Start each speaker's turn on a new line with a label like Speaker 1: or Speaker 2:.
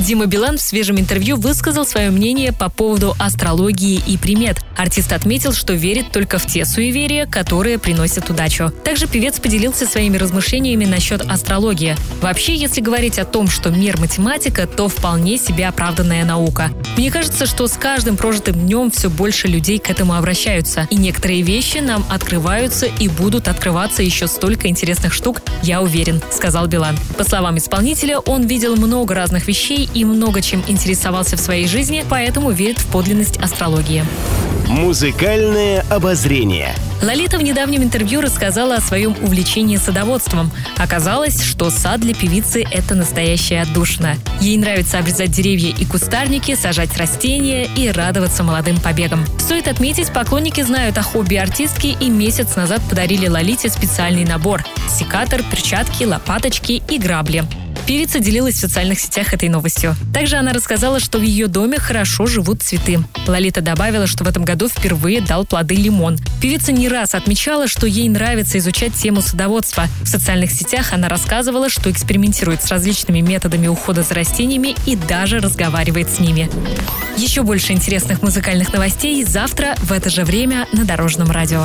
Speaker 1: Дима Билан в свежем интервью высказал свое мнение по поводу астрологии и примет. Артист отметил, что верит только в те суеверия, которые приносят удачу. Также певец поделился своими размышлениями насчет астрологии. Вообще, если говорить о том, что мир математика, то вполне себе оправданная наука. Мне кажется, что с каждым прожитым днем все больше людей к этому обращаются. И некоторые вещи нам открываются и будут открываться еще столько интересных штук, я уверен, сказал Билан. По словам исполнителя, он видел много разных вещей и много чем интересовался в своей жизни, поэтому верит в подлинность астрологии.
Speaker 2: Музыкальное обозрение.
Speaker 1: Лолита в недавнем интервью рассказала о своем увлечении садоводством. Оказалось, что сад для певицы – это настоящая отдушина. Ей нравится обрезать деревья и кустарники, сажать растения и радоваться молодым побегам. Стоит отметить, поклонники знают о хобби артистки и месяц назад подарили Лолите специальный набор – секатор, перчатки, лопаточки и грабли. Певица делилась в социальных сетях этой новостью. Также она рассказала, что в ее доме хорошо живут цветы. Лолита добавила, что в этом году впервые дал плоды лимон. Певица не раз отмечала, что ей нравится изучать тему садоводства. В социальных сетях она рассказывала, что экспериментирует с различными методами ухода за растениями и даже разговаривает с ними. Еще больше интересных музыкальных новостей завтра в это же время на Дорожном радио.